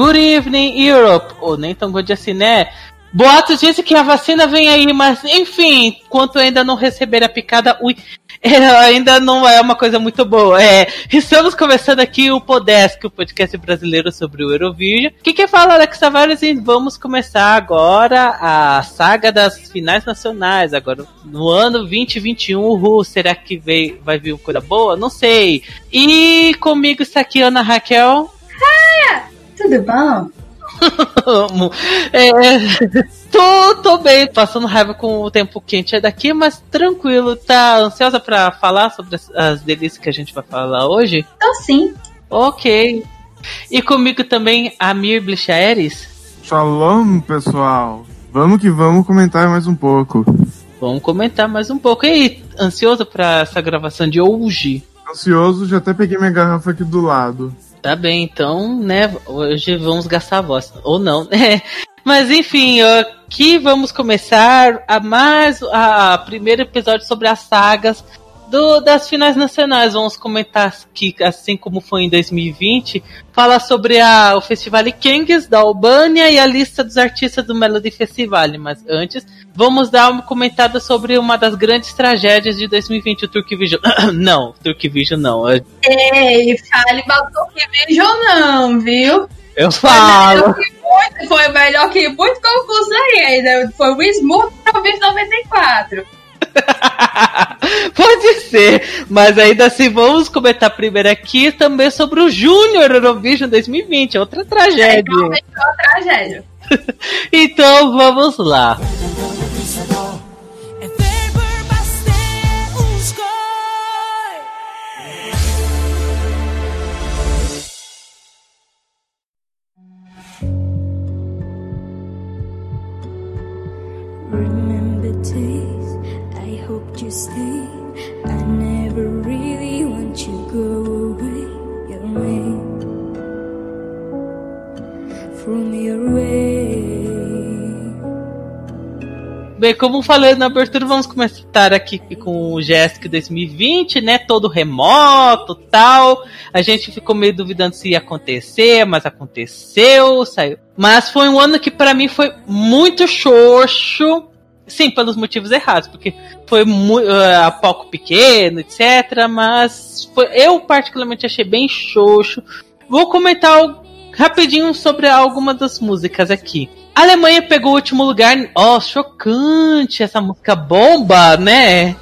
Good Evening Europe, ou nem tão good assim, né? Boatos dizem que a vacina vem aí, mas enfim, enquanto ainda não receber a picada, ui, é, ainda não é uma coisa muito boa. É, estamos começando aqui o Podesk, o podcast brasileiro sobre o Eurovision. O que quer falar, Alex Tavares? E vamos começar agora a saga das finais nacionais. Agora, no ano 2021, uhul, será que veio, vai vir uma coisa boa? Não sei. E comigo está aqui Ana Raquel. Tudo bom? é, tô, tô bem, passando raiva com o tempo quente é daqui, mas tranquilo. Tá ansiosa para falar sobre as, as, delícias que a gente vai falar hoje? Tô sim. Ok. E comigo também Amir Blichaeres. Shalom, pessoal. Vamos que vamos comentar mais um pouco. Vamos comentar mais um pouco. E aí, ansioso para essa gravação de hoje? Ansioso, já até peguei minha garrafa aqui do lado. Tá bem, então, né? Hoje vamos gastar a voz. Ou não, né? Mas enfim, aqui vamos começar a mais a primeiro episódio sobre as sagas do, das finais nacionais. Vamos comentar que, assim como foi em 2020, fala sobre a, o Festival Kings da Albânia e a lista dos artistas do Melody Festival. Mas antes, vamos dar uma comentada sobre uma das grandes tragédias de 2020, o Turkvision. não, Turkvision não. Ei, fale mal do Turkvision não, viu? Eu falo. Foi melhor que muito concurso aí ainda. Foi o Smooth 94. Pode ser, mas ainda assim vamos comentar primeiro aqui também sobre o Júnior Eurovision 2020, outra tragédia. É, outra tragédia. então vamos lá. Stay. I never really want you to go away, away from your way. Bem, como falei na abertura, vamos começar aqui com o Jéssica 2020, né? Todo remoto tal. A gente ficou meio duvidando se ia acontecer, mas aconteceu, saiu. Mas foi um ano que para mim foi muito xoxo Sim, pelos motivos errados, porque foi uh, a palco pequeno, etc. Mas foi, eu particularmente achei bem xoxo. Vou comentar rapidinho sobre alguma das músicas aqui. A Alemanha pegou o último lugar. Ó, oh, chocante essa música bomba, né?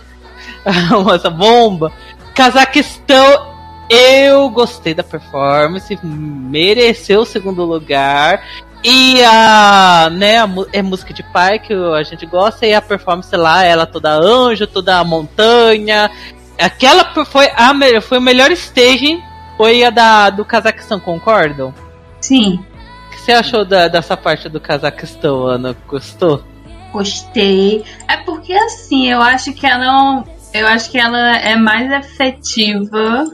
essa bomba. Cazaquistão, eu gostei da performance, mereceu o segundo lugar. E a, né, a, é música de pai que a gente gosta e a performance lá, ela toda anjo, toda montanha. Aquela foi a foi o melhor staging, foi a da do Cazaquistão, concordam? Sim. O você achou da, dessa parte do Cazaquistão, Ana? Gostou? Gostei. É porque assim, eu acho que ela eu acho que ela é mais efetiva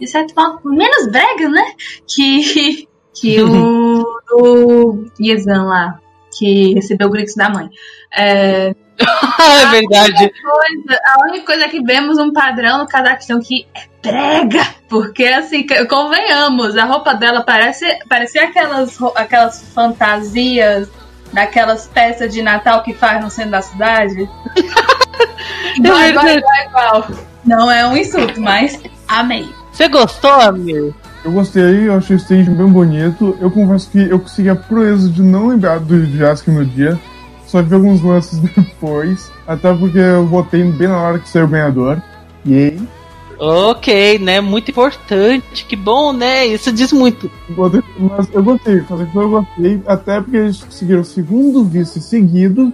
de certo modo, menos brega, né? Que que o Iezan lá, que recebeu o grito da mãe. É, é verdade. A única, coisa, a única coisa que vemos um padrão no Cazaquistão que é prega, porque assim, convenhamos, a roupa dela parece, parecia aquelas, aquelas fantasias daquelas peças de Natal que faz no centro da cidade. igual, é igual, igual, igual. Não é um insulto, mas amei. Você gostou, amigo? Eu gostei, eu achei o stage bem bonito. Eu confesso que eu consegui a proeza de não lembrar do Jask no dia. Só vi alguns lances depois. Até porque eu votei bem na hora que saiu o ganhador. Yay. Ok, né? Muito importante. Que bom, né? Isso diz muito. Mas eu gostei, eu gostei. Até porque eles conseguiram o segundo vice seguido.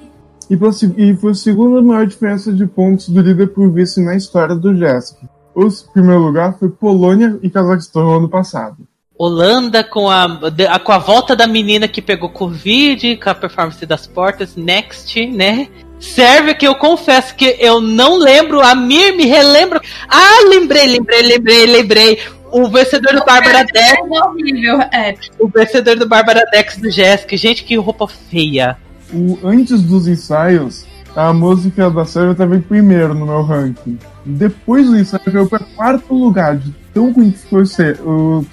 E foi a segunda maior diferença de pontos do líder por vice na história do Jéssica. O primeiro lugar foi Polônia e Cazaquistão no ano passado. Holanda com a, com a volta da menina que pegou Covid, com a performance das portas, Next, né? Sérvia, que eu confesso que eu não lembro, a Mir me relembra. Ah, lembrei, lembrei, lembrei, lembrei. O vencedor do Bárbara Dex. É horrível, é. O vencedor do Bárbara Dex do Jéssica. Gente, que roupa feia. O, antes dos ensaios, a música da Sérvia estava em primeiro no meu ranking. Depois disso, ela caiu pra quarto lugar, de tão ruim que ficou ser, o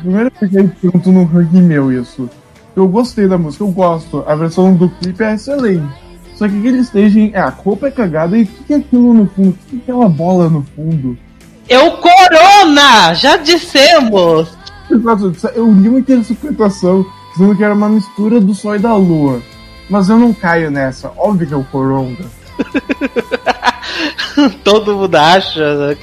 Primeiro eu fiquei pronto no ranking meu isso. Eu gostei da música, eu gosto. A versão do clipe é excelente. Só que aquele staging, é, a roupa é cagada e o que, que é aquilo no fundo? O que, que é aquela bola no fundo? É o Corona! Já dissemos! Eu li uma interpretação dizendo que era uma mistura do Sol e da Lua. Mas eu não caio nessa. Óbvio que é o Coronga. Todo mundo acha. Né?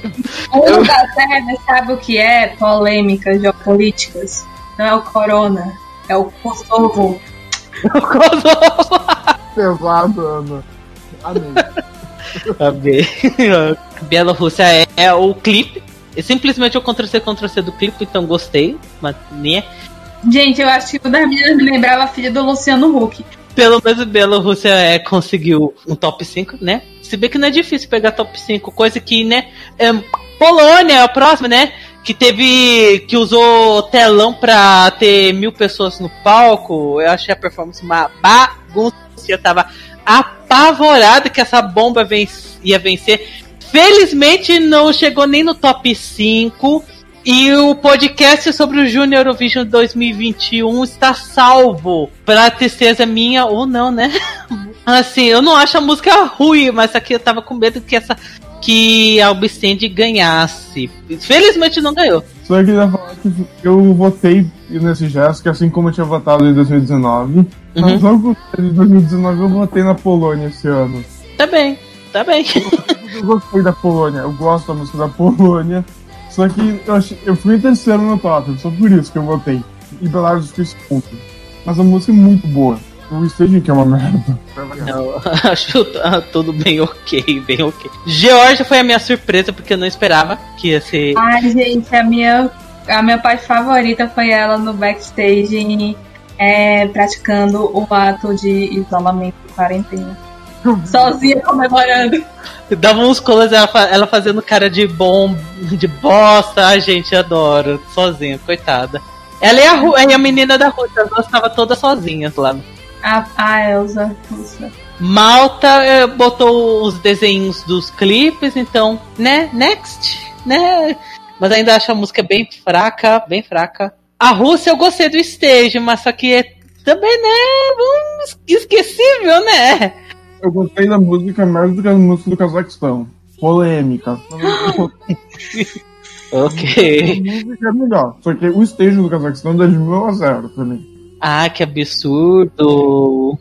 O mundo da Terra sabe o que é polêmicas geopolíticas? Não é o Corona, é o Kosovo. o Kosovo! Pesado, Ana. Amém. Amém. Bielorrússia é, é o clipe. E simplesmente o Ctrl-C, Ctrl-C do clipe, então gostei. Mas nem é. Gente, eu acho que o das meninas me lembrava a filha do Luciano Huck. Pelo menos Bielorrússia é, conseguiu um top 5, né? Se bem que não é difícil pegar top 5, coisa que, né? É, Polônia, a próxima, né? Que teve. que usou telão pra ter mil pessoas no palco. Eu achei a performance uma bagunça. Eu tava apavorado que essa bomba ia vencer. Felizmente não chegou nem no top 5. E o podcast sobre o Junior Eurovision 2021 está salvo. Pra tristeza minha ou não, né? Assim, eu não acho a música ruim, mas aqui eu tava com medo que essa que a Albicend ganhasse. Felizmente não ganhou. Só queria falar que eu votei nesse gesto, assim como eu tinha votado em 2019. Uhum. Mas logo em 2019 eu votei na Polônia esse ano. Tá bem, tá bem. Eu gostei da Polônia, eu gosto da música da Polônia. Só que eu, achei, eu fui em terceiro no top, só por isso que eu votei. E Belarus fez ponto. Mas a música é muito boa. O staging que é uma merda. Não, acho tudo bem ok, bem ok. Georgia foi a minha surpresa, porque eu não esperava que ia ser. Ai, gente, a minha, a minha parte favorita foi ela no backstage é, praticando o ato de isolamento de quarentena. Sozinha comemorando. Dava uns colas ela, ela fazendo cara de bom, de bosta. Ai, gente, adoro. Sozinha, coitada. Ela e a, e a menina da Rússia, as duas estavam todas sozinhas lá. A, a Elsa. Elsa. Malta eh, botou os desenhos dos clipes, então, né? Next, né? Mas ainda acho a música bem fraca, bem fraca. A Rússia eu gostei do stage, mas só que é também, né? Um esquecível, né? Eu gostei da música mais do que a música do Cazaquistão. Polêmica. ok. A música é melhor. Só que o stage do Cazaquistão dá de mil a zero pra mim. Ah, que absurdo.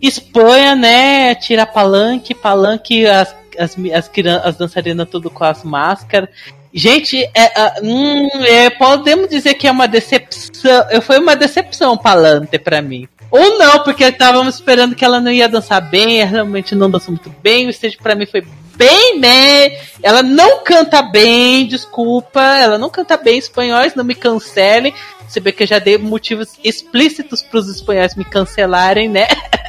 Espanha, né? Tira palanque, palanque, as, as, as, as dançarinas tudo com as máscaras. Gente, é, hum, é, podemos dizer que é uma decepção. Foi uma decepção Palante para mim. Ou não, porque estávamos esperando que ela não ia dançar bem, ela realmente não dançou muito bem. O stage para mim foi bem, né? Ela não canta bem, desculpa, ela não canta bem espanhóis, não me cancelem. Você vê que eu já dei motivos explícitos para os espanhóis me cancelarem, né?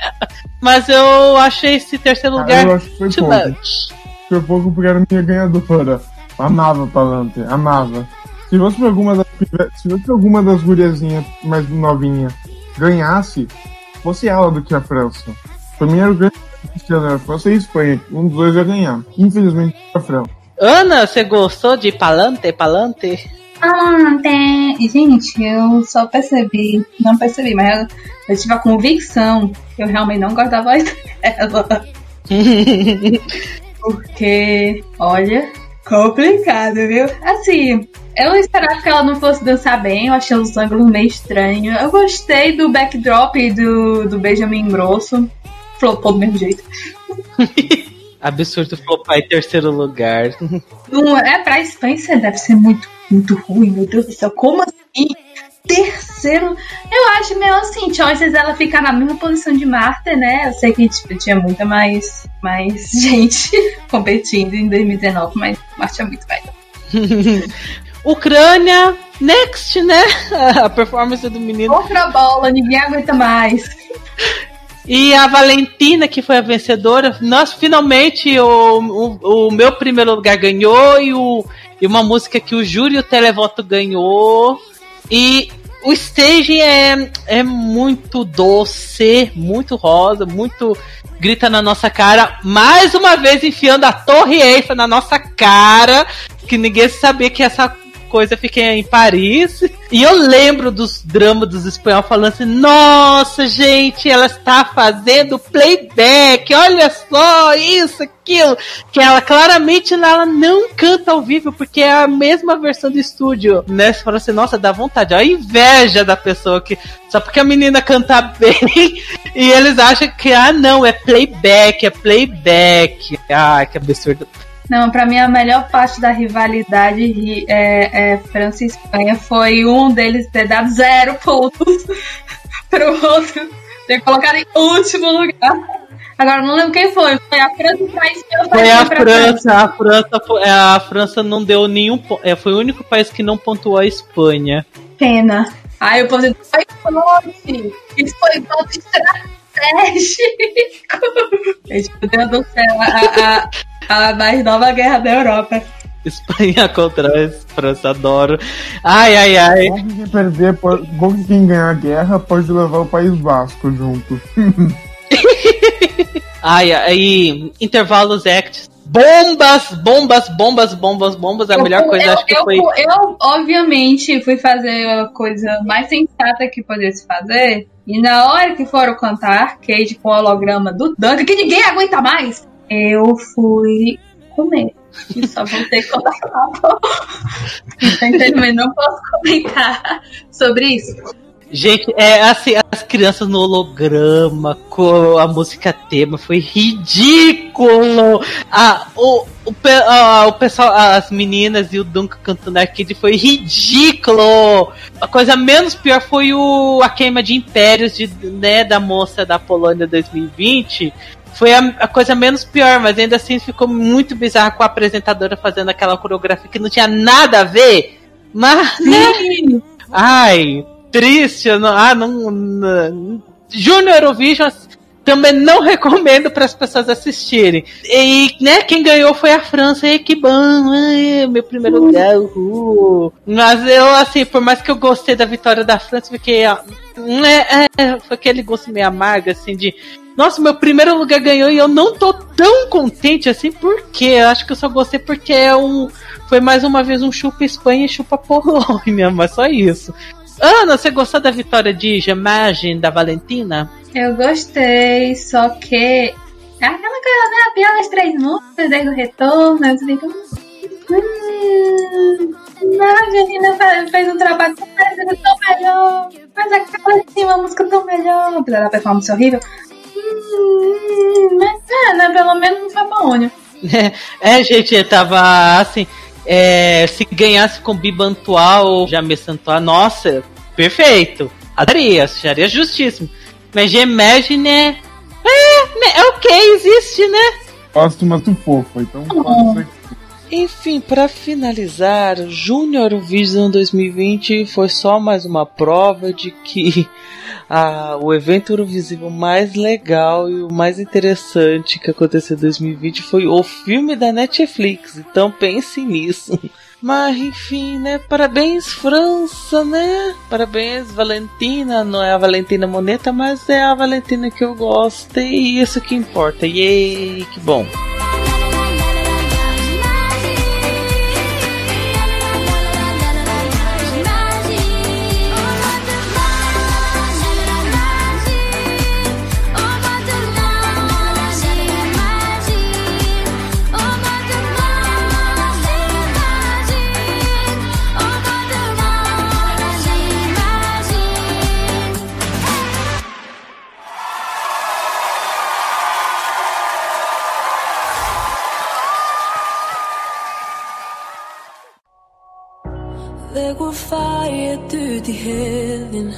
Mas eu achei esse terceiro ah, lugar ah, eu acho que foi pouco. Foi pouco porque era minha ganhadora. Amava Palante, amava. Se fosse alguma das, se fosse alguma das guriazinhas mais novinhas ganhasse, fosse ela do que a França. Pra mim era o grande Cristiano, a França e a Espanha. Um dos dois ia ganhar. Infelizmente, a França. Ana, você gostou de Palante? Palante? Palante! Gente, eu só percebi, não percebi, mas eu, eu tive a convicção que eu realmente não gosto da voz dela. Porque, olha, complicado, viu? Assim, eu esperava que ela não fosse dançar bem, eu achei os ângulos meio estranhos. Eu gostei do backdrop do, do Benjamin Grosso. Flopou do mesmo jeito. Absurdo flopar em terceiro lugar. Não, é pra Spencer, deve ser muito, muito ruim, meu Deus do céu. Como assim? Terceiro. Eu acho meio assim, Choices ela ficar na mesma posição de Marta, né? Eu sei que tipo, tinha muita mais, mais gente competindo em 2019, mas Marta é muito velha. Ucrânia, next, né? A performance do menino. Outra bola, ninguém aguenta mais. E a Valentina, que foi a vencedora, nós finalmente o, o, o meu primeiro lugar ganhou e, o, e uma música que o júri e o televoto ganhou. E o staging é, é muito doce, muito rosa, muito grita na nossa cara, mais uma vez enfiando a Torre Eiffel na nossa cara, que ninguém sabia que essa coisa fiquei em Paris. E eu lembro dos dramas dos espanhóis falando assim: Nossa, gente, ela está fazendo playback, olha só, isso, aquilo. Que ela claramente ela não canta ao vivo, porque é a mesma versão do estúdio. Né? Você fala assim: Nossa, dá vontade. A inveja da pessoa que. Só porque a menina canta bem e eles acham que, ah, não, é playback, é playback. Ah, que absurdo. Não, pra mim a melhor parte da rivalidade é, é França e Espanha foi um deles ter dado zero pontos pro outro ter colocado em último lugar. Agora não lembro quem foi. Foi a França e a Espanha. Foi a França. A França, foi, a França não deu nenhum. É, foi o único país que não pontuou a Espanha. Pena. Aí o povo foi forte. Isso foi estratégico. Gente, meu Deus do céu. A, a, a mais nova guerra da Europa. Espanha contra a França, adoro. Ai, ai, ai. Bom quem perder, pode, que quem ganhar a guerra pode levar o País Vasco junto. ai, aí, intervalos acts. Bombas, bombas, bombas, bombas, bombas. A eu, melhor coisa eu, acho que eu, foi. Eu, obviamente, fui fazer a coisa mais sensata que pudesse fazer. E na hora que foram cantar Cage com o holograma do Duncan, que ninguém aguenta mais, eu fui comer. E só voltei quando acabou. Então, não posso comentar sobre isso. Gente, é assim, as crianças no holograma com a música tema foi ridículo. Ah, o, o, o pessoal, as meninas e o Duncan cantando Arcade foi ridículo. A coisa menos pior foi o a queima de impérios de, né, da moça da Polônia 2020 foi a, a, coisa menos pior, mas ainda assim ficou muito bizarro com a apresentadora fazendo aquela coreografia que não tinha nada a ver. Mas, né? Ai, triste. Não, ah, não. não Junior Eurovision também não recomendo para as pessoas assistirem. E, né, quem ganhou foi a França, e que bom, ai, meu primeiro lugar, uhul. Mas eu, assim, por mais que eu gostei da vitória da França, fiquei, ó, é, é, foi aquele gosto meio amargo, assim, de nossa, meu primeiro lugar ganhou e eu não tô tão contente assim, porque eu acho que eu só gostei porque é um. Foi mais uma vez um chupa Espanha e chupa Polônia, mas só isso. Ana, você gostou da vitória de Gemagem da Valentina? Eu gostei, só que. É aquela coisa, né? A pior das três músicas desde o retorno, eu fico. Hum, não, a Argentina fez um trabalho tão melhor. Mas aquela uma música tão melhor. Apesar da performance horrível. Hum, mas é, né? Pelo menos não foi Polônia. É, gente, tava assim. É, se ganhasse com Bibantuá ou Jamesantuá, nossa, perfeito. Adoraria, acharia justíssimo. Mas Gemagine é, é, é ok, existe, né? Gosto, mas tu fofa, então uhum. Enfim, para finalizar, Junior Vision 2020 foi só mais uma prova de que o evento Eurovisível mais legal e o mais interessante que aconteceu em 2020 foi o filme da Netflix. Então pense nisso. Mas enfim, né? Parabéns, França, né? Parabéns, Valentina. Não é a Valentina Moneta, mas é a Valentina que eu gosto. E isso que importa. Yay, que bom. Heven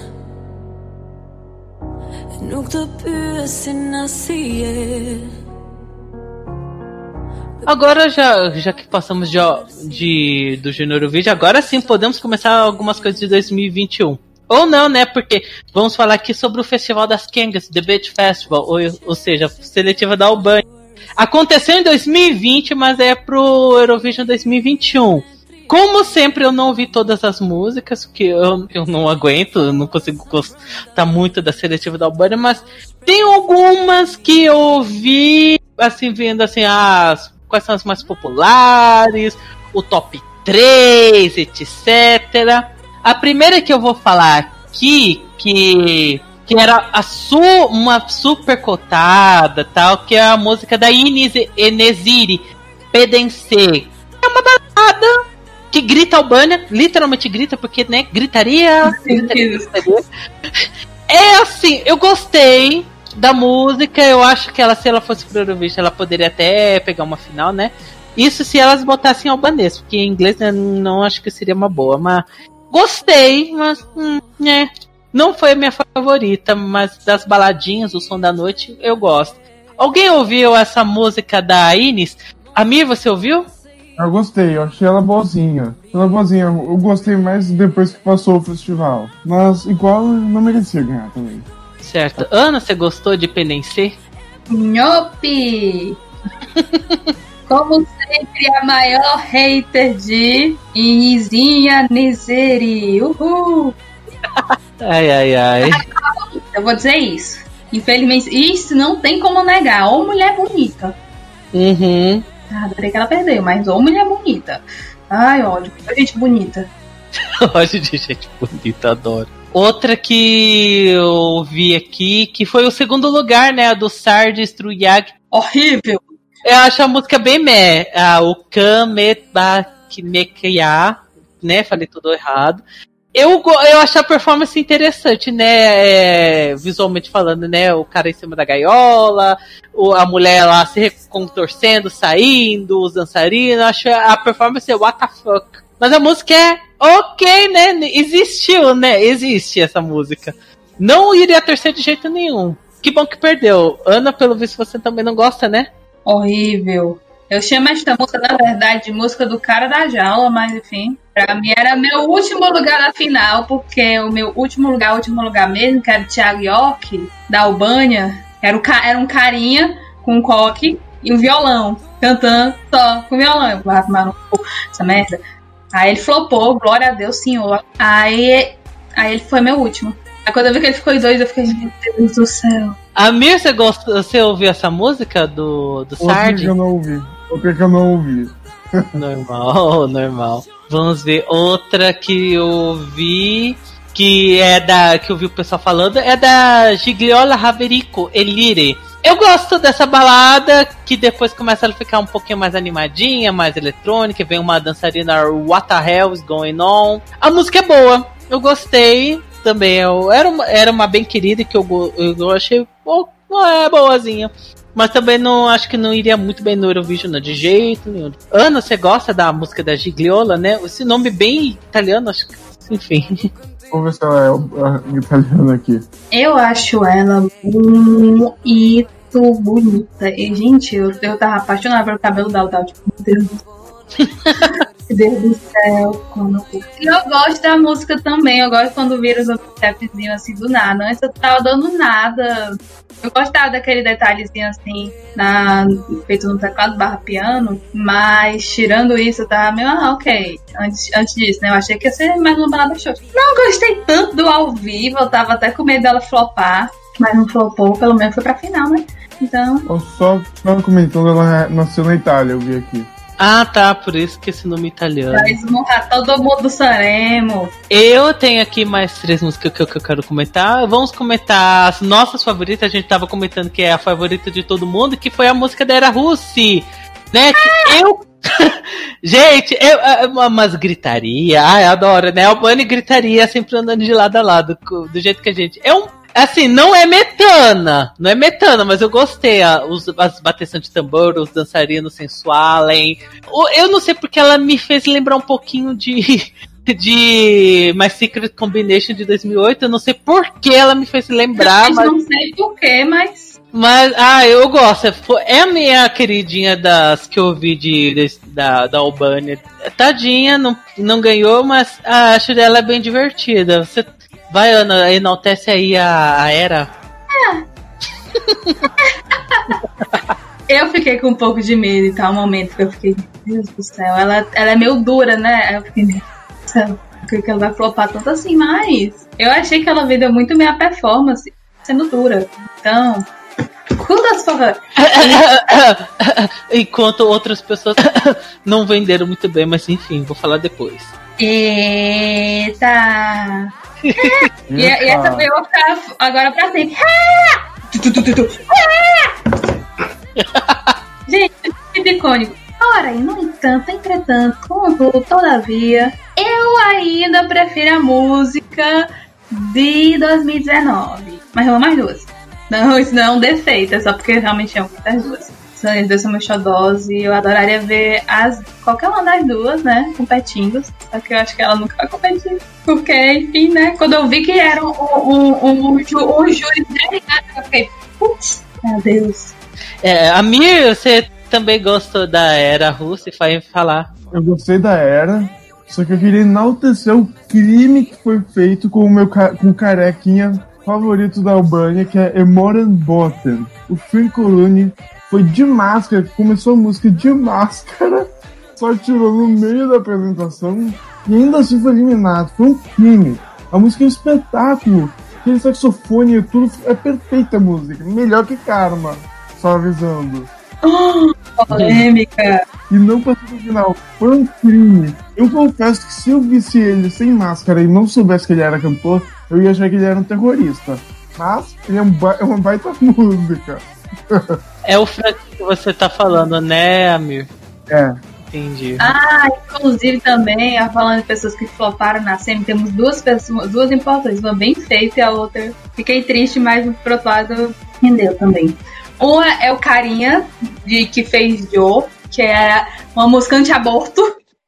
Agora já, já que passamos de, de do Junior Vídeo, agora sim podemos começar algumas coisas de 2021. Ou não, né? Porque vamos falar aqui sobre o Festival das Kengas, The Beach Festival, ou, ou seja, seletiva da Albânia. Aconteceu em 2020, mas é pro Eurovision 2021. Como sempre, eu não ouvi todas as músicas, porque eu, eu não aguento, eu não consigo gostar muito da seletiva da Albânia, mas tem algumas que eu ouvi, assim, vendo assim, as, quais são as mais populares, o top 3, etc. A primeira que eu vou falar aqui, que, que era a su, uma super cotada, tal, que é a música da Inês Enesiri, Pedense. É uma balada que grita Albânia, literalmente grita, porque, né, gritaria, gritaria, gritaria. É assim, eu gostei da música, eu acho que ela, se ela fosse pro Eurovision, ela poderia até pegar uma final, né? Isso se elas botassem albanês, porque em inglês né, não acho que seria uma boa, mas gostei, mas hum, é, não foi a minha favorita, mas das baladinhas, o som da noite, eu gosto. Alguém ouviu essa música da Ines? Amir, você ouviu? Eu gostei, eu achei ela boazinha. Ela boazinha, eu gostei mais depois que passou o festival. Mas igual não merecia ganhar também. Certo. Ana, você gostou de Penense? Nhope! Como sempre, a maior hater de Inizinha Nizeri. Uhul! Ai, ai, ai. Eu vou dizer isso. Infelizmente, isso não tem como negar. Ou mulher bonita. Uhum. Ah, adorei que ela perdeu, mas ou mulher bonita. Ai, ódio. Gente bonita. ódio de gente bonita, adoro. Outra que eu vi aqui, que foi o segundo lugar, né? A do Sard Struyag. Horrível! Eu acho a música bem meh. Ah, o Kametbakinekia, né? Falei tudo errado. Eu, eu achei a performance interessante, né? É, visualmente falando, né? O cara em cima da gaiola, o, a mulher lá se contorcendo, saindo, os dançarinos. Acho a performance what the fuck. Mas a música é ok, né? Existiu, né? Existe essa música. Não iria terceiro de jeito nenhum. Que bom que perdeu. Ana, pelo visto, você também não gosta, né? Horrível. Eu chamo esta música, na verdade, de música do cara da jaula, mas enfim. Pra mim era meu último lugar na final, porque o meu último lugar, último lugar mesmo, que era o Thiago York, da Albânia, era, o, era um carinha com um coque e um violão, cantando só com violão. Eu vou arrumar essa merda. Aí ele flopou, glória a Deus, senhor. Aí, aí ele foi meu último. Aí quando eu vi que ele ficou em dois, eu fiquei, meu Deus do céu. Amir, você, gosta, você ouviu essa música do, do Sard? eu não ouvi. Outra que eu não ouvi. normal, normal. Vamos ver. Outra que eu ouvi, que é da. que eu vi o pessoal falando, é da Gigliola Raverico, Elire. Eu gosto dessa balada que depois começa a ficar um pouquinho mais animadinha, mais eletrônica, vem uma dançarina What the hell is going on. A música é boa, eu gostei também. Eu, era, uma, era uma bem querida que eu, eu achei oh, é boazinha. Mas também não acho que não iria muito bem no Eurovision, não, de jeito nenhum. Ana, você gosta da música da Gigliola, né? Esse nome bem italiano, acho que. Enfim. Vamos ver se ela é italiana aqui. Eu acho ela muito bonita. E, gente, eu, eu tava apaixonada pelo cabelo dela. Tava tipo, meu Deus. Meu Deus do céu, como eu Eu gosto da música também. Eu gosto quando vira os stepzinhos assim do nada. Antes eu tava dando nada. Eu gostava daquele detalhezinho assim, na, feito no teclado barra piano, mas tirando isso, eu tava meio, ah, ok. Antes, antes disso, né? Eu achei que ia ser mais uma balada show. Não gostei tanto do ao vivo, eu tava até com medo dela flopar, mas não flopou, pelo menos foi pra final, né? Então. Só, só comentando, ela nasceu na Itália, eu vi aqui. Ah, tá, por isso que esse nome italiano. Vai esmurrar todo mundo do Sanremo. Eu tenho aqui mais três músicas que eu, que eu quero comentar. Vamos comentar as nossas favoritas. A gente tava comentando que é a favorita de todo mundo, que foi a música da Era Russi. Né? Ah! eu. gente, eu, é umas gritaria. Ai, adoro, né? Albani gritaria sempre andando de lado a lado, do jeito que a gente. É um Assim, não é metana, não é metana, mas eu gostei. A, os, as bateções de tambor, os dançarinos sensualem. Eu não sei porque ela me fez lembrar um pouquinho de. De My Secret Combination de 2008, eu não sei por que ela me fez lembrar. Eu mas... não sei porquê, mas. Mas, ah, eu gosto. É a minha queridinha das que eu vi de, de da, da Albânia. Tadinha, não, não ganhou, mas ah, acho dela bem divertida. Você Vai, Ana, enaltece aí a, a era. eu fiquei com um pouco de medo e tal, um momento que eu fiquei, Deus do céu, ela, ela é meio dura, né? Aí eu fiquei, meu Deus do céu, por que ela vai flopar tanto assim? Mas eu achei que ela vendeu muito minha performance sendo dura. Então, quantas forras. Enquanto outras pessoas não venderam muito bem, mas enfim, vou falar depois. Eita! e, e essa foi eu ficar agora pra sempre. Gente, é icônico. Porém, no entanto, entretanto, contudo, todavia, eu ainda prefiro a música de 2019. Mas eu amo as duas. Não, isso não é um defeito, é só porque realmente amo as duas. São as duas são meus xodós e eu adoraria ver as, qualquer uma das duas, né, competindo. Só que eu acho que ela nunca vai competir. Porque, enfim, né, quando eu vi que era um, um, um, um, júri derivado, eu fiquei, putz, meu Deus. É, a Mir, você também gostou da era russa e vai falar. Eu gostei da era, só que eu queria enaltecer o crime que foi feito com o meu com o carequinha favorito da Albânia, que é Emoran Botten. O Phil Colune foi de máscara, começou a música de máscara, só tirou no meio da apresentação e ainda assim foi eliminado. Foi um crime. A música é um espetáculo. Aquele saxofone e tudo é perfeita a música. Melhor que Karma. Só avisando. Oh, polêmica! E não passou no final. Foi um crime. Eu confesso que se eu visse ele sem máscara e não soubesse que ele era cantor, eu ia achar que ele era um terrorista. Mas ele é, um ba é uma baita música. É o Frank que você tá falando, né, Amir? É. Entendi. Ah, inclusive também, falando de pessoas que floparam na SEMI, temos duas pessoas, duas importantes, uma bem feita e a outra fiquei triste, mas por outro lado rendeu também. Uma é o carinha de que fez Joe, que é uma música anti-aborto.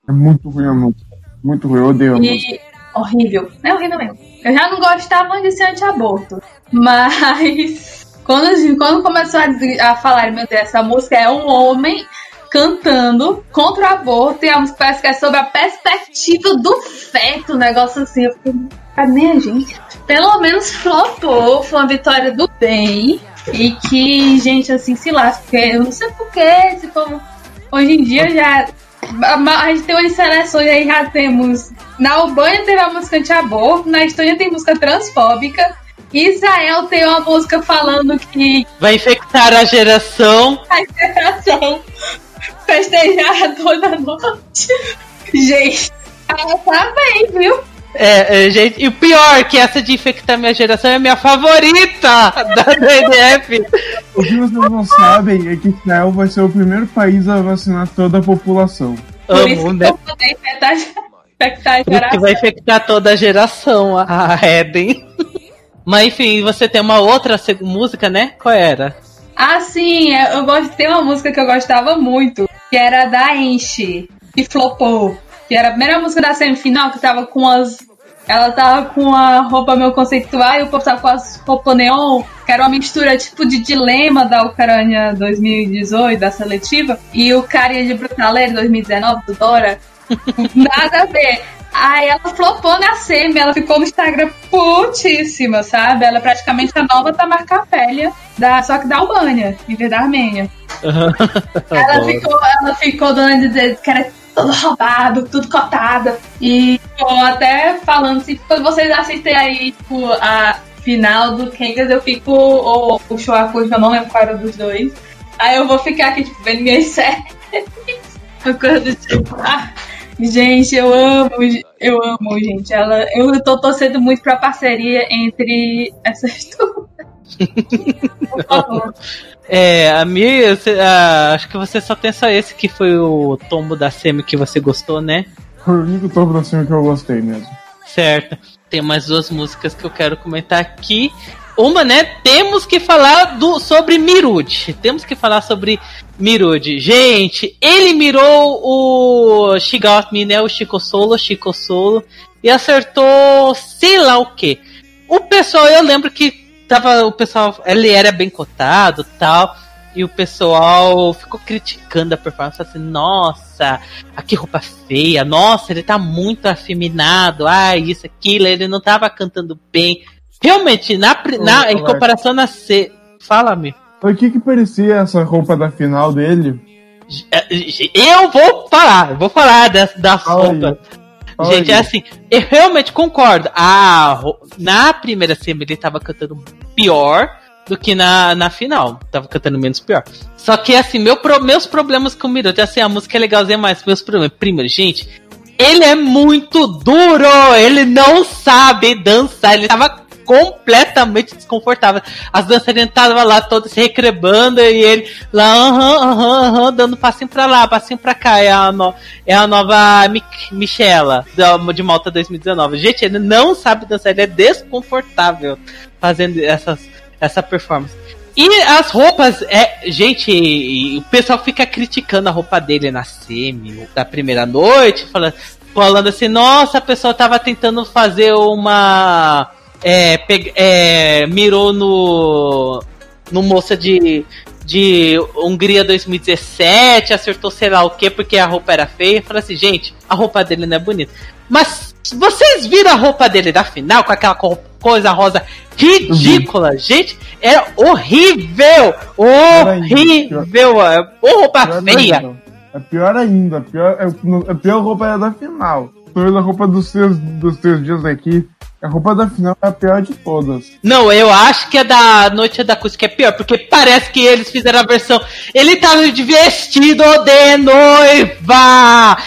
É muito ruim a música. Muito ruim, eu odeio a e... música. Horrível. É horrível mesmo. Eu já não gostava de ser anti-aborto. Mas quando, quando começou a, a falar, meu Deus, essa música é um homem cantando contra o aborto e a música parece que é sobre a perspectiva do feto, um negócio assim. Eu fiquei, a gente? Pelo menos flopou, foi uma vitória do bem. E que, gente, assim, se lasca, porque eu não sei porquê, se for. Hoje em dia já. A gente tem umas seleções aí, já temos. Na Albânia teve a música anti-aborto, na Estônia tem música transfóbica. Israel tem uma música falando que. Vai infectar a geração. A geração. Festejar a toda noite. Gente, ela tá bem, viu? É, é, gente, e o pior que essa de infectar minha geração é a minha favorita da DDF. O que vocês não sabem é que Israel vai ser o primeiro país a vacinar toda a população. Por Amo, isso né? que infectar, infectar a geração. Que vai infectar toda a geração, a Eden. Mas enfim, você tem uma outra música, né? Qual era? Ah, sim, é, eu gosto, tem uma música que eu gostava muito, que era da Enche, que flopou. Que era a primeira música da semifinal, que tava com as. Ela tava com a roupa meio conceitual e o povo tava com as roupas neon, que era uma mistura tipo de dilema da Ucrânia 2018, da seletiva, e o carinha de Brutaleiro 2019, do Dora. Nada a ver. Aí ela flopou na semi, ela ficou no Instagram putíssima, sabe? Ela é praticamente a nova Tamar Capelha, da, só que da Albânia, em vez da Armênia. ela, ficou, ela ficou dando que era tudo roubado, tudo cotado. E tô até falando assim, quando vocês assistem aí, tipo, a final do Kangas, eu fico, ou o show eu não lembro qual era dos dois. Aí eu vou ficar aqui, tipo, vendo minhas séries. Coisa tipo, ah, gente, eu amo, eu amo, gente. Ela, eu tô torcendo muito pra parceria entre essas duas. Por favor. É, a minha, acho que você só tem só esse que foi o tombo da Semi que você gostou, né? Foi o único tombo da Semi que eu gostei mesmo. Certo. Tem mais duas músicas que eu quero comentar aqui. Uma, né? Temos que falar do, sobre Mirude. Temos que falar sobre Mirude. Gente, ele mirou o She né? O Chico Solo, Chico Solo. E acertou sei lá o que. O pessoal, eu lembro que tava o pessoal, ele era bem cotado tal. E o pessoal ficou criticando a performance, assim, nossa, ah, que roupa feia, nossa, ele tá muito afeminado, ah, isso, aquilo, ele não tava cantando bem. Realmente, na, na em comparação na C. Fala-me. O que que parecia essa roupa da final dele? Eu vou falar, vou falar das, das roupas. Gente, é assim, eu realmente concordo. Ah, na primeira semi ele tava cantando pior do que na, na final. Tava cantando menos pior. Só que, assim, meu, meus problemas com o Mirote, assim, a música é legalzinha, mas meus problemas. Primeiro, gente, ele é muito duro! Ele não sabe dançar. Ele tava completamente desconfortável. As dançarinas estavam lá todas se recrebando e ele lá, aham, aham, aham, dando passinho pra lá, passinho pra cá. É a, no, é a nova Michela de Malta 2019. Gente, ele não sabe dançar, ele é desconfortável fazendo essas, essa performance. E as roupas, é, gente, o pessoal fica criticando a roupa dele na semi da primeira noite, falando, falando assim, nossa, a pessoa tava tentando fazer uma é, pe, é, mirou no, no moça de, de Hungria 2017, acertou sei lá o que, porque a roupa era feia. Falei assim, gente, a roupa dele não é bonita. Mas vocês viram a roupa dele da final com aquela coisa rosa ridícula? Uhum. Gente, é horrível! Horrível! É roupa pior feia! Ainda. É pior ainda, a pior, é, a pior roupa é da final. Tô vendo a roupa dos seus, dos teus dias aqui. A roupa da final é a pior de todas. Não, eu acho que a da Noite da que é pior, porque parece que eles fizeram a versão. Ele tava de vestido de noiva!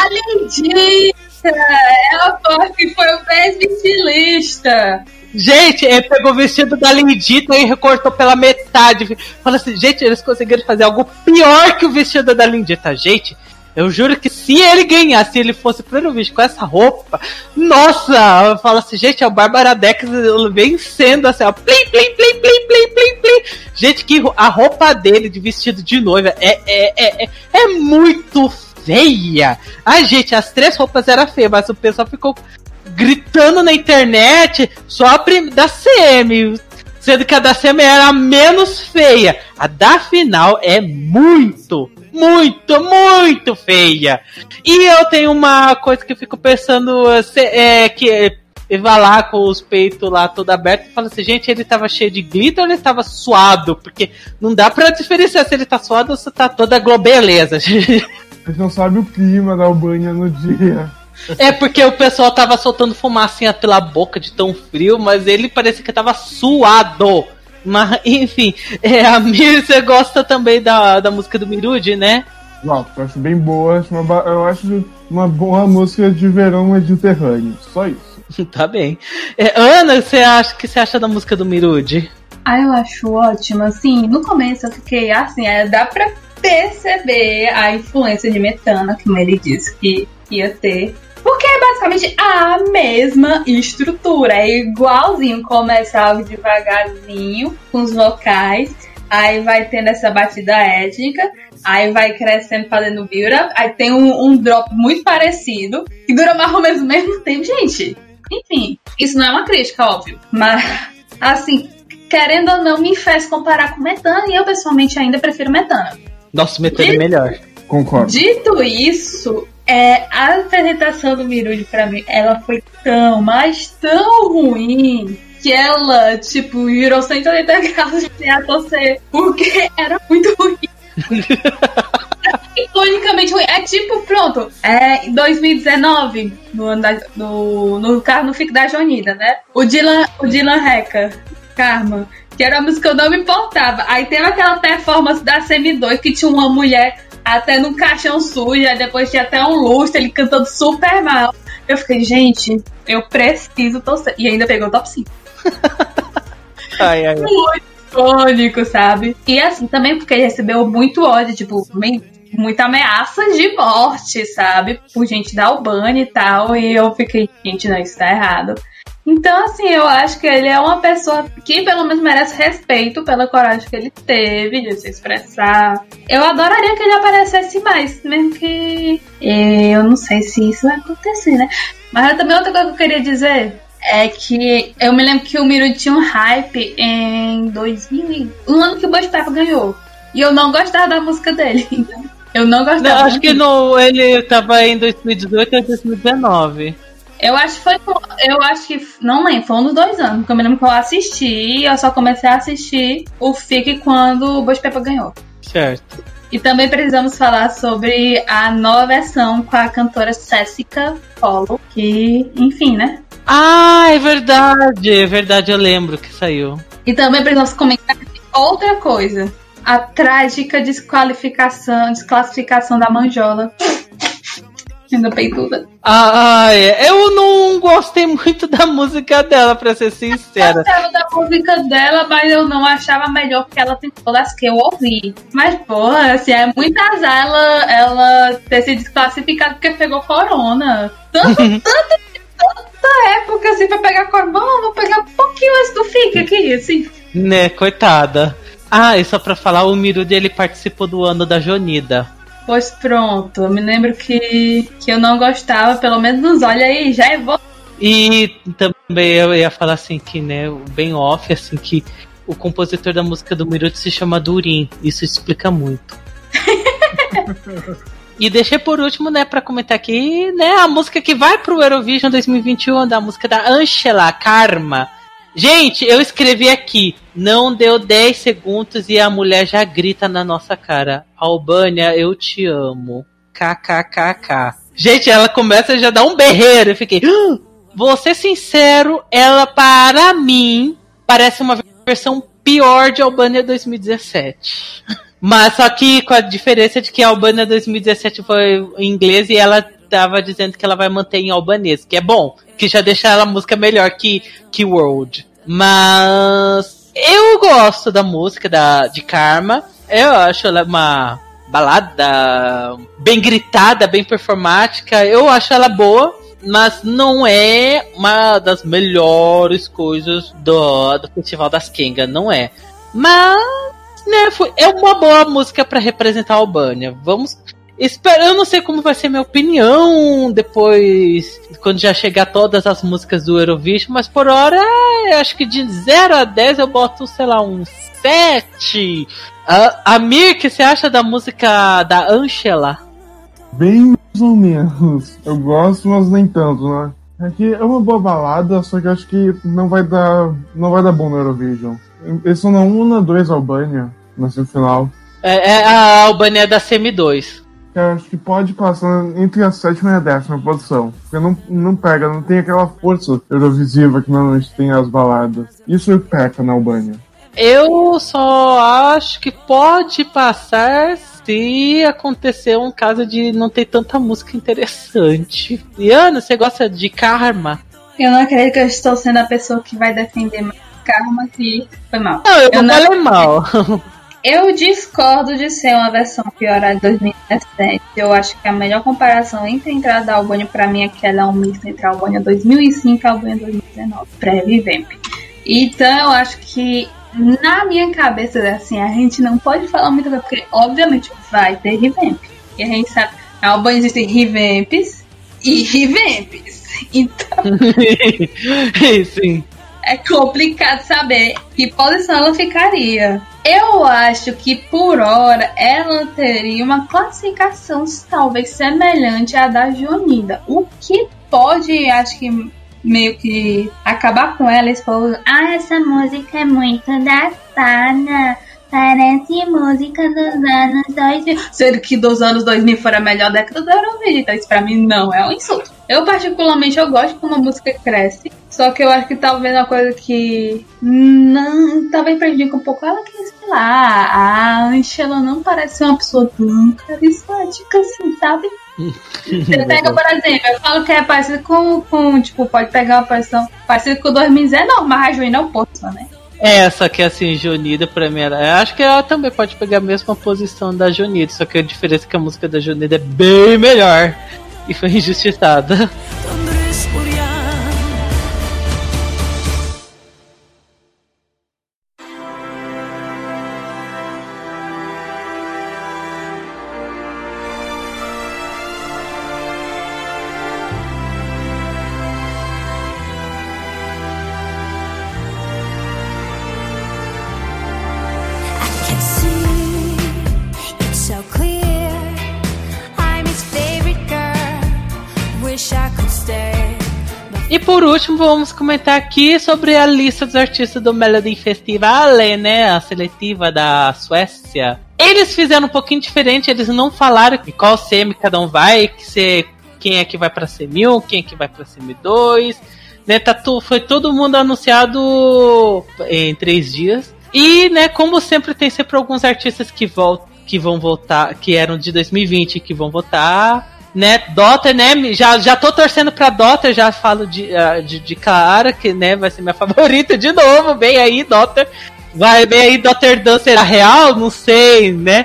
Além disso, ela falou que foi o best estilista. Gente, ele pegou o vestido da Lindita e recortou pela metade. Fala assim, gente, eles conseguiram fazer algo pior que o vestido da Lindita. Gente, eu juro que se ele ganhasse, se ele fosse pro vídeo com essa roupa, nossa, fala assim, gente, o Bárbara Dex vencendo assim, ó, plim, plim, plim, plim, plim, plim, plim. Gente, que a roupa dele de vestido de noiva é, é, é, é, é muito feia. Ai, gente, as três roupas eram feias, mas o pessoal ficou gritando na internet só a da CM. Sendo que a da CM era a menos feia. A da final é muito, muito, muito feia. E eu tenho uma coisa que eu fico pensando, é, que ele vai lá com os peitos lá todo aberto e fala assim, gente, ele tava cheio de glitter ou ele tava suado? Porque não dá pra diferenciar se ele tá suado ou se tá toda globeleza. Eles não sabem o clima da Albânia no dia. É porque o pessoal tava soltando fumacinha pela boca de tão frio, mas ele parecia que tava suado. Mas, enfim, é, a Mir, você gosta também da, da música do Mirude, né? Gosto, eu acho bem boa. Acho uma, eu acho uma boa música de verão mediterrâneo. Só isso. tá bem. É, Ana, você acha que você acha da música do Mirude? Ah, eu acho ótima. Assim, no começo eu fiquei assim, é, dá pra perceber a influência de Metana, como ele disse que ia ter. Porque é basicamente a mesma estrutura, é igualzinho, começa algo devagarzinho, com os vocais, aí vai tendo essa batida étnica, aí vai crescendo fazendo build aí tem um, um, drop muito parecido, que dura mais ou menos o mesmo tempo, gente. Enfim, isso não é uma crítica, óbvio, mas assim, querendo ou não, me fez comparar com Metana, e eu pessoalmente ainda prefiro Metana. Nossa, Metana é melhor. Concordo. Dito isso, é, a apresentação do Mirude pra mim, ela foi tão, mas tão ruim que ela, tipo, virou 180 graus de a torcer, porque era muito ruim. Iconicamente ruim. É tipo, pronto, é 2019, no, no, no carro no Fique da Jonida, né? O Dylan, o Dylan Reca, Karma, que era uma música que eu não me importava. Aí teve aquela performance da Semi2 que tinha uma mulher até no caixão sujo, depois tinha até um lustre, ele cantando super mal. Eu fiquei, gente, eu preciso torcer. E ainda pegou o top 5. ai, ai, ai. Muito icônico, sabe? E assim, também porque ele recebeu muito ódio, tipo, muita ameaça de morte, sabe? Por gente da Albânia e tal. E eu fiquei, gente, não, isso tá errado. Então, assim, eu acho que ele é uma pessoa que pelo menos merece respeito pela coragem que ele teve de se expressar. Eu adoraria que ele aparecesse mais, mesmo que eu não sei se isso vai acontecer, né? Mas também outra coisa que eu queria dizer é que eu me lembro que o Miru tinha um hype em 2000, no ano que o Bush Peppa ganhou. E eu não gostava da música dele, então. Eu não gostava. Não, acho que no, ele tava em 2018 ou 2019. Eu acho que foi. Eu acho que. Não lembro, foi um dos dois anos. Porque eu me lembro que eu assisti. Eu só comecei a assistir o FIC quando o Bosch Peppa ganhou. Certo. E também precisamos falar sobre a nova versão com a cantora Jessica Follow, que, enfim, né? Ah, é verdade, é verdade, eu lembro que saiu. E também precisamos comentar outra coisa. A trágica desqualificação, desclassificação da Manjola. Ainda peituda. Ah, é. eu não gostei muito da música dela, pra ser sincera. Eu gostava da música dela, mas eu não achava melhor que ela tentou das que eu ouvi. Mas, porra, assim, é muito azar ela, ela ter se desclassificado porque pegou corona. Tanto, tanto, tanta época assim pra pegar corona. Vamos, vou pegar um pouquinho antes do FIC aqui, assim. Né, coitada. Ah, e só pra falar, o Mirude ele participou do ano da Jonida. Pois pronto, eu me lembro que, que eu não gostava, pelo menos olha aí, já é bom. E também eu ia falar assim que, né, bem off, assim, que o compositor da música do Mirude se chama Durin. Isso explica muito. e deixei por último, né, para comentar aqui, né, a música que vai pro Eurovision 2021, da música da Angela Karma. Gente, eu escrevi aqui, não deu 10 segundos e a mulher já grita na nossa cara. Albânia, eu te amo. KKKK. Gente, ela começa a já dar um berreiro. Eu fiquei, vou ser sincero, ela para mim parece uma versão pior de Albânia 2017. Mas só que com a diferença de que a Albânia 2017 foi em inglês e ela tava dizendo que ela vai manter em albanês, que é bom, que já deixa ela a música melhor que, que World. Mas eu gosto da música da, de Karma. Eu acho ela uma balada bem gritada, bem performática. Eu acho ela boa, mas não é uma das melhores coisas do, do Festival das Kenga, não é. Mas né, foi, é uma boa música para representar a Albânia. Vamos Espero, eu não sei como vai ser minha opinião depois, quando já chegar todas as músicas do Eurovision, mas por hora, acho que de 0 a 10 eu boto, sei lá, um 7. A, Amir, que você acha da música da Angela? Bem mais ou menos. Eu gosto, mas nem tanto, né? É, é uma boa balada, só que acho que não vai dar, não vai dar bom no Eurovision. Eles são na 1 ou na 2 Albânia, na semifinal. É, é a Albânia é da Semi 2 eu acho que pode passar entre a sétima e a décima posição. Porque não, não pega, não tem aquela força eurovisiva que normalmente tem as baladas. Isso peca na Albânia. Eu só acho que pode passar se acontecer um caso de não ter tanta música interessante. Liana, você gosta de Karma? Eu não acredito que eu estou sendo a pessoa que vai defender mais Karma que foi mal. Não, eu, eu não falei mal. Eu discordo de ser uma versão piorada de 2017. Eu acho que a melhor comparação entre a entrada da Albânia para mim é que ela é um misto entre a Albânia 2005 e a Albânia 2019, pré-Revamp. Então eu acho que na minha cabeça, assim, a gente não pode falar muito porque obviamente vai ter revamp. E a gente sabe, na Albânia existem revamps e revamps. Então. Sim. É complicado saber que posição ela ficaria. Eu acho que por hora ela teria uma classificação talvez semelhante à da Jonida. O que pode, acho que meio que acabar com ela, expor, ah, essa música é muito datada. Parece música dos anos 2000. Sendo que dos anos 2000 foi a melhor década do Eurovision. Então isso pra mim não é um insulto. Eu particularmente eu gosto como a música cresce. Só que eu acho que talvez uma coisa que não talvez prejudica um pouco ela que sei lá, a Angela não parece uma pessoa tão carismática assim, sabe? Você pega, por exemplo, eu falo que é parecido com, com tipo, pode pegar uma posição parecida com o 2019, mas a Juí não possa, né? É, só que assim, Jonida pra mim era. Acho que ela também pode pegar a mesma posição da Jonida, só que a diferença é que a música da Jonida é bem melhor e foi injustiçada. último, vamos comentar aqui sobre a lista dos artistas do Melody Festival, né? A seletiva da Suécia. Eles fizeram um pouquinho diferente, eles não falaram qual semi cada um vai, que se, quem é que vai pra semi 1, quem é que vai pra semi 2. Né, tá foi todo mundo anunciado em três dias. E, né, como sempre, tem sempre alguns artistas que voltam, que vão voltar, que eram de 2020 que vão voltar. Né, Dota, né? Já, já tô torcendo pra Dota, já falo de, ah, de, de cara, que né, vai ser minha favorita de novo. Bem aí, Dota. Vai bem aí, Dotterdam será real? Não sei, né?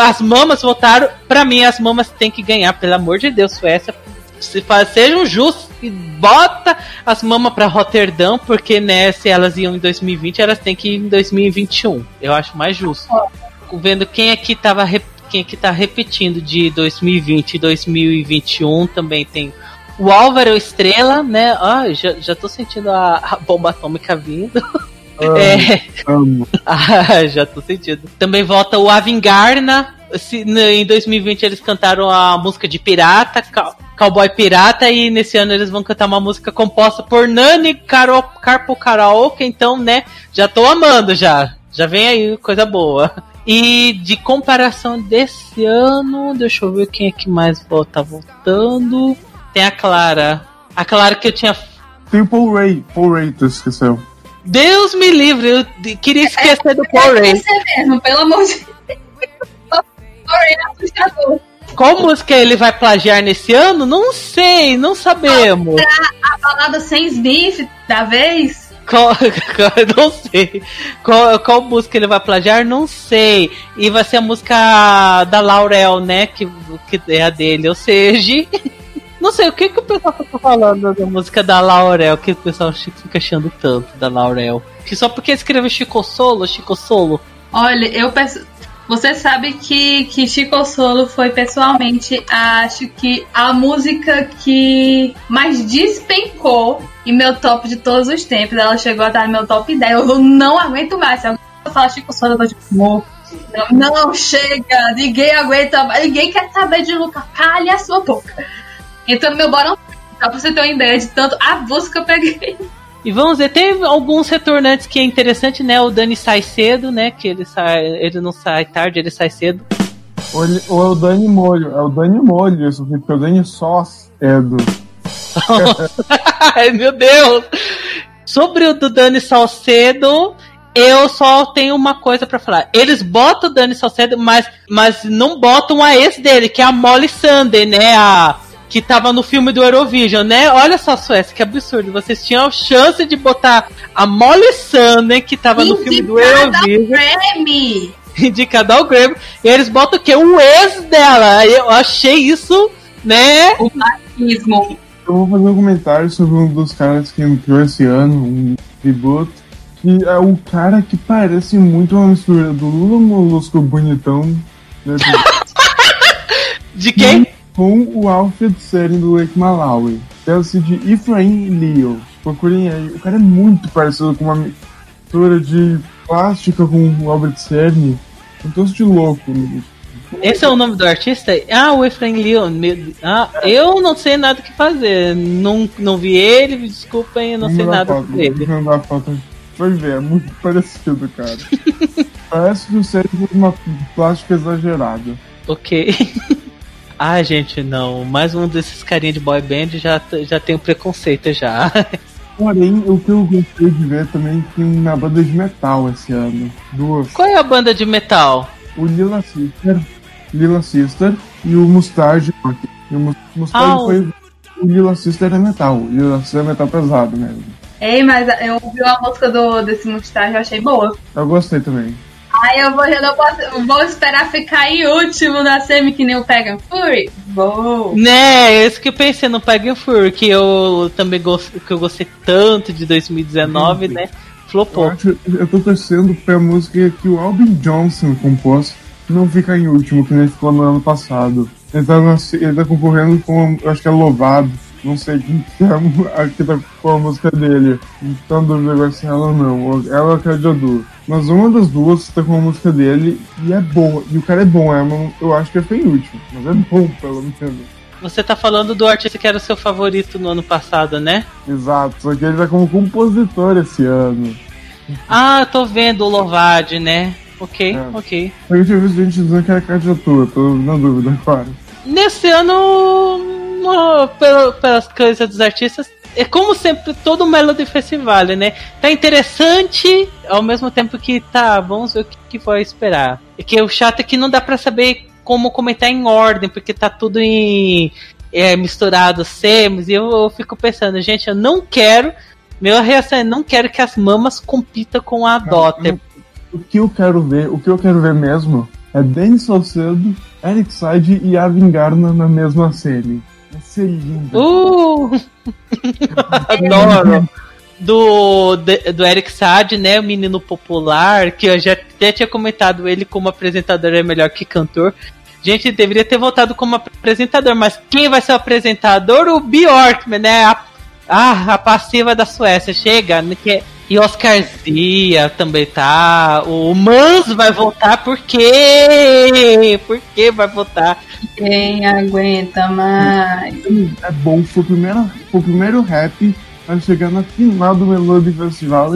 As mamas voltaram. Pra mim, as mamas têm que ganhar, pelo amor de Deus, Suécia. Se faz, sejam justos e bota as mamas pra Rotterdam, porque né, se elas iam em 2020, elas têm que ir em 2021. Eu acho mais justo. Vendo quem aqui tava quem aqui tá repetindo de 2020 e 2021 também tem o Álvaro Estrela, né? Ah, já, já tô sentindo a, a bomba atômica vindo. Amo, É. amo. Ah, já tô sentindo. Também volta o Avingarna. Se- Em 2020 eles cantaram a música de pirata, Cow- Cowboy Pirata, e nesse ano eles vão cantar uma música composta por Nani Caro, Carpo Karaoke, então, né, já tô amando já. Já vem aí, coisa boa. E de comparação desse ano, deixa eu ver quem é que mais volta voltando. Tem a Clara. A Clara que eu tinha Tem o Paul Ray. Paul Ray, tu esqueceu. Deus me livre, eu queria esquecer do Paul Ray. Você mesmo, pelo amor de Deus. Porém, é assustador. Qual música ele vai plagiar nesse ano? Não sei, não sabemos. A balada sem Smith da vez. Qual, não sei. Qual, qual música ele vai plagiar? Não sei. E vai ser a música da Laurel, né? Que, que é a dele. Ou seja, não sei o que, que o pessoal fica falando da música da Laurel. Que o pessoal fica achando tanto da Laurel. Que só porque escreveu Chico Solo, Chico Solo. Olha, eu peço. Você sabe que, que Chico Solo foi pessoalmente, acho que a música que mais despencou em meu top de todos os tempos. Ela chegou a estar no meu top 10. Eu não aguento mais. Se alguém falar Chico Solo, eu tô tipo, "Mo, não, não, chega. Ninguém aguenta mais. Ninguém quer saber de Luca. Calhe a sua boca. Então, no meu bottom, só pra você ter uma ideia de tanto a que eu peguei. E vamos ver, tem alguns retornantes que é interessante, né? O Dani sai cedo, né? Que ele sai, ele não sai tarde, ele sai cedo. Ou, ele- ou é o Dani Molho. É o Dani Molho, isso, porque o Dani Sós é do. Ai, meu Deus! Sobre o do Dani Salcedo, eu só tenho uma coisa pra falar. Eles botam o Dani Salcedo, mas, mas não botam a ex dele, que é a Molly Sander, né? A, que tava no filme do Eurovision, né? Olha só, Suécia, que absurdo. Vocês tinham a chance de botar a Molly Sander, que tava no filme do Indicada Eurovision, Grammy. indicada ao Grammy, e eles botam o quê? O ex dela. Eu achei isso, né? O machismo. Eu vou fazer um comentário sobre um dos caras que entrou esse ano, um tributo. Que é o cara que parece muito uma mistura do Lula Molusco bonitão né, De quem? com o Alfred Seren do Lake Malawi. Deve-se de Efraim Leo. Procurem aí. O cara é muito parecido com uma mistura de plástica com o Albert Cern. Um troço de louco. né? Esse é o nome do artista? Ah, o Efraim Leon. Ah, eu não sei nada o que fazer. Não, não vi ele, me desculpem, eu não sei Vou mandar nada foto, sobre ele. Vou mandar foto. Vai ver, é muito parecido, cara. Parece que fez uma plástica exagerada. Ok. ah, gente, não. Mais um desses carinha de boy band já, já tem um preconceito já. Porém, o que eu gostei de ver também tem uma banda de metal esse ano. Duas. Qual é a banda de metal? O Lila Sister, Lila Sister e o Mustard Rock. E o Mus- Mustard Ah, o- foi. O Lila Sister é metal. O Lila Sister é metal pesado mesmo. Ei, mas eu ouvi a música do, desse Mustache eu achei boa. Eu gostei também. Aí eu vou, eu não posso, eu vou esperar ficar em último na semi que nem o Pagan Fury. Vou. Né, é isso que eu pensei no Pagan Fury, que eu também gosto, que eu gostei tanto de 2019, Sim. né? Eu, Flopou. acho, eu tô torcendo pra música que o Albin Johnson compôs não ficar em último, que nem ficou no ano passado. Ele tá, ele tá concorrendo com, eu acho que é Louvado, não sei quem que é a, que tá com a música dele. Então dúvida agora se é ela ou não. Ou Ela ou a Cara de Adu. Mas uma das duas tá com a música dele e é boa. E o cara é bom, é uma- eu acho que foi em último, mas é bom pelo menos. Você tá falando do artista que era o seu favorito no ano passado, né? Exato, só que ele tá como compositor esse ano. Ah, tô vendo o Lovad, né? Ok, É. ok. Eu visto gente dizendo que era carta tua, tô na dúvida, claro. Nesse ano, no- pelo- pelas coisas dos artistas, é como sempre todo o Melody Festival, né? Tá interessante, ao mesmo tempo que tá, vamos ver o que, que vai esperar. É que o chato é que não dá pra saber como comentar em ordem, porque tá tudo em é, misturado semis, e eu, eu fico pensando, gente, eu não quero, minha reação é não quero que as mamas compitam com a Dota. O que eu quero ver, o que eu quero ver mesmo é Danny Salcedo, Eric Side e Arvin Garner na mesma série. Vai ser lindo. Uh! Adoro. Do, do Eric Saad, né? O menino popular, que eu já até tinha comentado ele como apresentador é melhor que cantor. Gente, deveria ter voltado como apresentador, mas quem vai ser o apresentador? O Bjorkman, né? A, ah, a passiva da Suécia. Chega, né, que e Oscar Zia também tá. O Mans vai voltar, por quê? Por que vai voltar? Quem aguenta mais? É bom, foi o primeiro, foi o primeiro rap a chegar na final do Melody Festival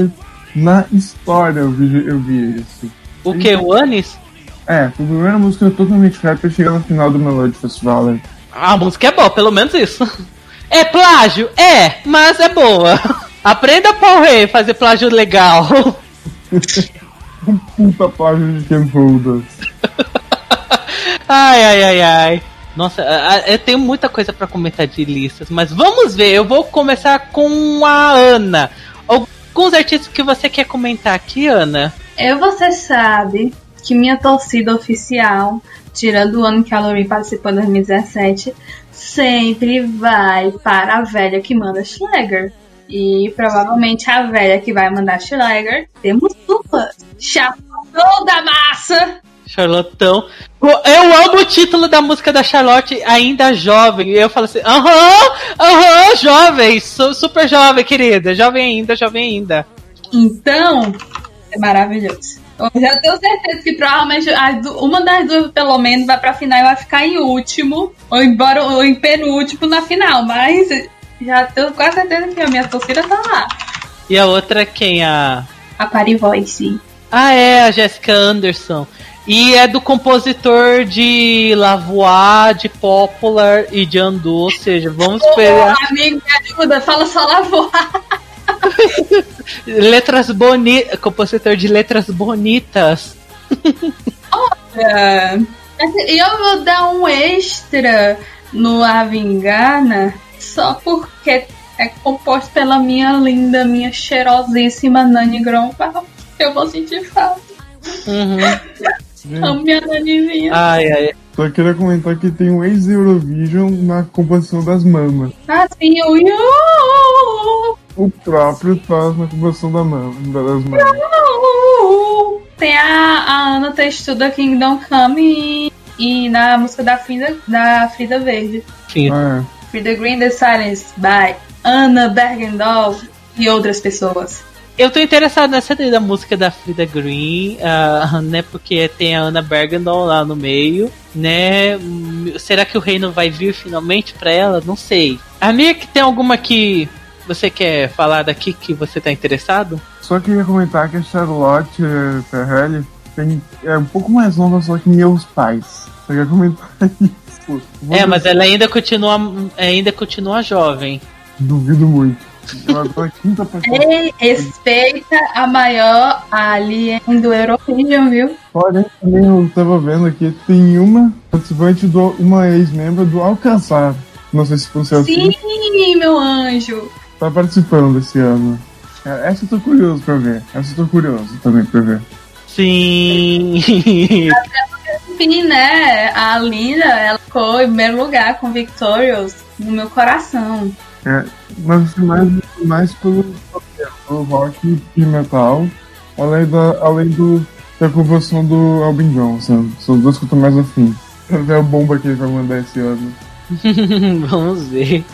na história. Eu vi, eu vi isso. O que? O Anis? É, foi a primeira música totalmente rap a chegar na final do Melody Festival. A música é boa, pelo menos isso. É plágio? É, mas é boa. Aprenda, Paul Rey, fazer plágio legal. Um puta plágio de Ken Folders. Ai, ai, ai, ai. Nossa, a- a- eu tenho muita coisa pra comentar de listas, mas vamos ver. Eu vou começar com a Ana. Alguns artistas que você quer comentar aqui, Ana? Eu, você sabe que minha torcida oficial, tirando o ano que a Loreen participou em 2017, sempre vai para a velha que manda Schlegger. E provavelmente a velha que vai mandar Schlegger, temos duas. Chapéu da massa! Charlotão. Eu amo o título da música da Charlotte, ainda jovem. E eu falo assim, aham, aham, jovem, su- super jovem, querida. Jovem ainda, jovem ainda. Então, é maravilhoso. Eu já tenho certeza que provavelmente uma das duas, pelo menos, vai pra final e vai ficar em último, ou embora ou em penúltimo na final, mas já tenho quase certeza que a minha torcida tá lá. E a outra quem? A. A Party Voice. Ah, é, a Jessica Anderson. E é do compositor de Lavoie, de Popular e de Andu, ou seja, vamos esperar Ô, amigo, me ajuda, fala só lavoar. letras bonitas, compositor de letras bonitas. E eu vou dar um extra no Avingana só porque é composto pela minha linda, minha cheirosíssima Nani Gromval. Eu vou sentir falta. Uhum. Amo minha Nanizinha. Ai, ai. Só queria comentar que tem um ex-Eurovision na composição das mamas. Ah, sim, o Yu! O próprio faz na composição da mama, das mamas. Tem a, a Ana Textuda Kingdom Come e, e na música da Frida, da Frida Verde. Enfim, Ah, Frida Green The Silence by Anna Bergendahl e outras pessoas. Eu tô interessado nessa daí da música da Frida Green, ah, né? Porque tem a Anna Bergendahl lá no meio, né? Será que o reino vai vir finalmente pra ela? Não sei. A minha que tem alguma que você quer falar daqui que você tá interessado? Só queria comentar que a Charlotte eh, Perrelli tem, é um pouco mais nova só que meus pais. Só queria comentar isso. Vou É, mas ela ainda continua, ainda continua jovem. Duvido muito. Tá. Ei, respeita a maior alien do Eurovision, viu? Porém, também eu tava vendo aqui, tem uma participante, do, uma ex-membro do Alcançar. Não sei se funciona assim. Sim, meu anjo. Tá participando esse ano. É, Essa eu tô curioso pra ver. Essa eu tô curioso também pra ver. Sim. Enfim, né? A Lina, ela ficou em primeiro lugar com Victorious no meu coração. É, mas mais, mais pelo, pelo rock e metal, além, da, além do, da composição do Albin Johnson. São os dois que eu tô mais afim. Pra ver a bomba que ele vai mandar esse ano. Vamos ver.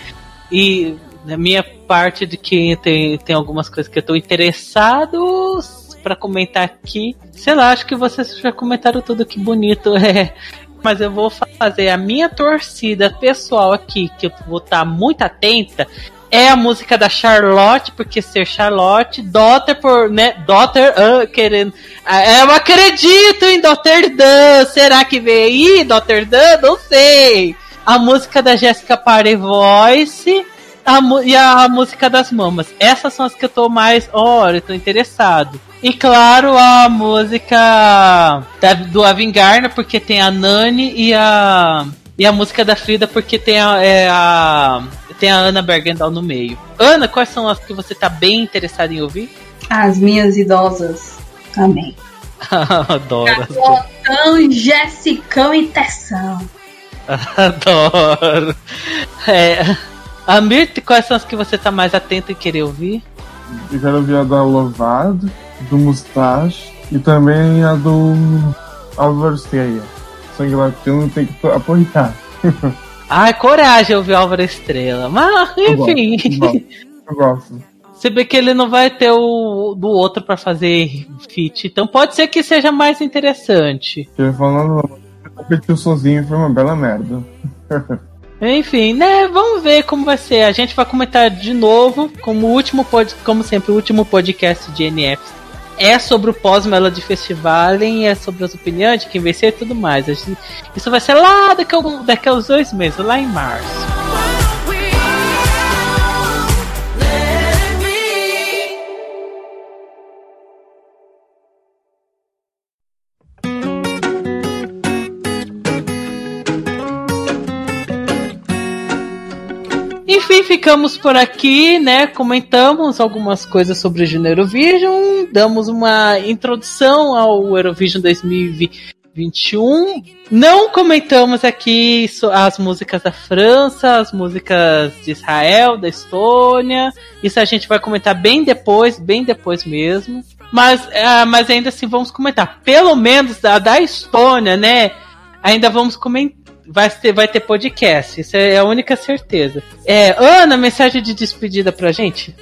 E na minha parte de que tem, tem algumas coisas que eu tô interessado pra comentar aqui. Sei lá, acho que vocês já comentaram tudo que bonito é. Mas eu vou fazer a minha torcida pessoal aqui, que eu vou estar muito atenta, é a música da Charlotte, porque ser Charlotte, Daughter por, né, Daughter, uh, querendo, uh, eu acredito em Daughter Dan, será que veio aí, Daughter Dan? Não sei. A música da Jessica Party Voice, a, e a música das mamas. Essas são as que eu tô mais, olha, eu tô interessado. E claro, a música da, do Avingarna, porque tem a Nani e a e a música da Frida porque tem a, é a tem a Ana Bergendal no meio. Ana, quais são as que você tá bem interessada em ouvir? As minhas idosas também. Adoro. Capotão, Jessicão e Tessão. Adoro. É, a Mirth, quais são as que você tá mais atento em querer ouvir? Eu quero ouvir a da Louvado, do Mustache e também a do Álvaro Steia. Sangue Latino tem que apoiar. Ai, coragem ouvir Álvaro Estrela. Mas, enfim. Eu gosto. Eu gosto. Você vê que ele não vai ter o do outro para fazer feat. Então pode ser que seja mais interessante. Ele falando, competiu sozinho foi uma bela merda. Enfim, né? Vamos ver como vai ser. A gente vai comentar de novo, como último pod, como sempre, o último podcast de NF é sobre o pós-Melody Festival, é sobre as opiniões de quem vencer e tudo mais. Isso vai ser lá daqui a, daqui a uns dois meses, lá em março. Enfim, ficamos por aqui, né? Comentamos algumas coisas sobre o Eurovision, damos uma introdução ao Eurovision 2021. Não comentamos aqui as músicas da França, as músicas de Israel, da Estônia. Isso a gente vai comentar bem depois, bem depois mesmo. Mas, uh, mas ainda assim vamos comentar. Pelo menos a da Estônia, né? Ainda vamos comentar vai ter, vai ter podcast. Isso é a única certeza. É, Ana, mensagem de despedida pra gente?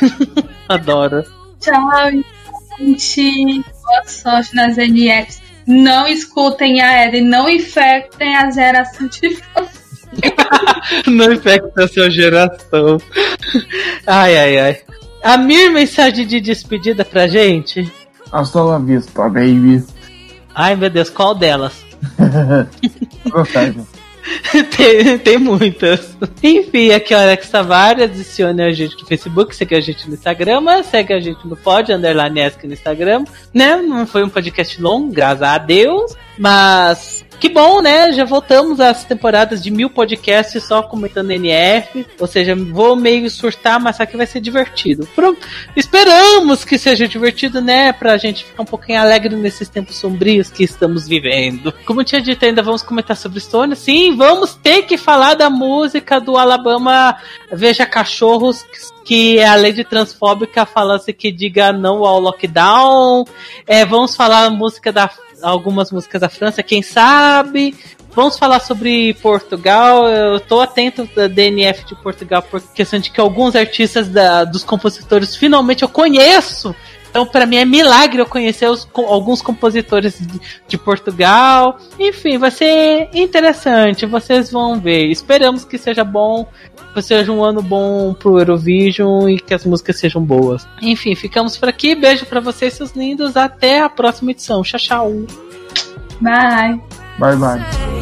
Adoro. Tchau, gente. Boa sorte nas NFs. Não escutem a Eden, não infectem a geração de Não infectem a sua geração. Ai, ai, ai. A minha mensagem de despedida pra gente? Hasta la vista, baby. Ai, meu Deus, qual delas? Tem, tem muitas. Enfim, aqui é o Alex Tavares. Adicione a gente no Facebook, segue a gente no Instagram, segue a gente no Pod, underline no Instagram. Né? Não foi um podcast longo, graças a Deus. Mas que bom, né? Já voltamos às temporadas de mil podcasts só comentando NF. Ou seja, vou meio surtar, mas que vai ser divertido. Pronto. Esperamos que seja divertido, né? Pra gente ficar um pouquinho alegre nesses tempos sombrios que estamos vivendo. Como eu tinha dito, ainda vamos comentar sobre Stone. Sim, vamos ter que falar da música do Alabama Veja Cachorros, que é a lei de transfóbica falando que diga não ao lockdown. É, vamos falar a música da algumas músicas da França, quem sabe. Vamos falar sobre Portugal. Eu tô atento da DNF de Portugal por questão de que alguns artistas da, dos compositores finalmente eu conheço. Então, para mim é milagre eu conhecer os, alguns compositores de, de, Portugal. Enfim, vai ser interessante. Vocês vão ver. Esperamos que seja bom, que seja um ano bom pro Eurovision e que as músicas sejam boas. Enfim, ficamos por aqui. Beijo para vocês, seus lindos. Até a próxima edição. Tchau, tchau. Bye. Bye, bye.